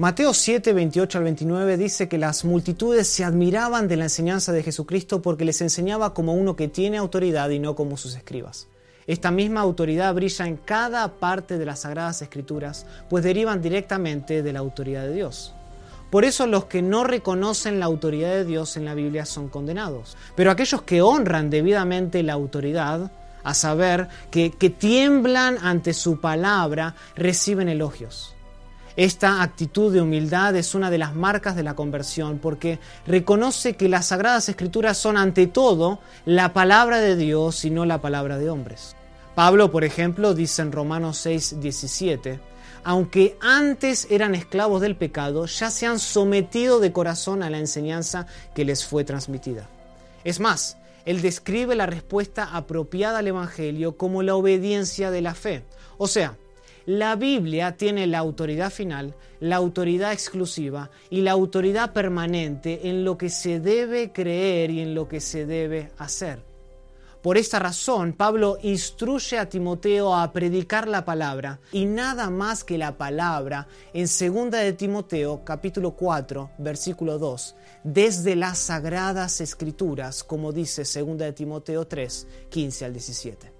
Mateo 7, 28 al 29 dice que las multitudes se admiraban de la enseñanza de Jesucristo porque les enseñaba como uno que tiene autoridad y no como sus escribas. Esta misma autoridad brilla en cada parte de las Sagradas Escrituras, pues derivan directamente de la autoridad de Dios. Por eso los que no reconocen la autoridad de Dios en la Biblia son condenados. Pero aquellos que honran debidamente la autoridad, a saber, que, que tiemblan ante su palabra, reciben elogios. Esta actitud de humildad es una de las marcas de la conversión porque reconoce que las sagradas escrituras son ante todo la palabra de Dios y no la palabra de hombres. Pablo, por ejemplo, dice en Romanos 6, 17, aunque antes eran esclavos del pecado, ya se han sometido de corazón a la enseñanza que les fue transmitida. Es más, él describe la respuesta apropiada al Evangelio como la obediencia de la fe. O sea, la Biblia tiene la autoridad final, la autoridad exclusiva y la autoridad permanente en lo que se debe creer y en lo que se debe hacer. Por esta razón, Pablo instruye a Timoteo a predicar la palabra y nada más que la palabra en 2 de Timoteo capítulo 4 versículo 2, desde las sagradas escrituras, como dice 2 de Timoteo 3, 15 al 17.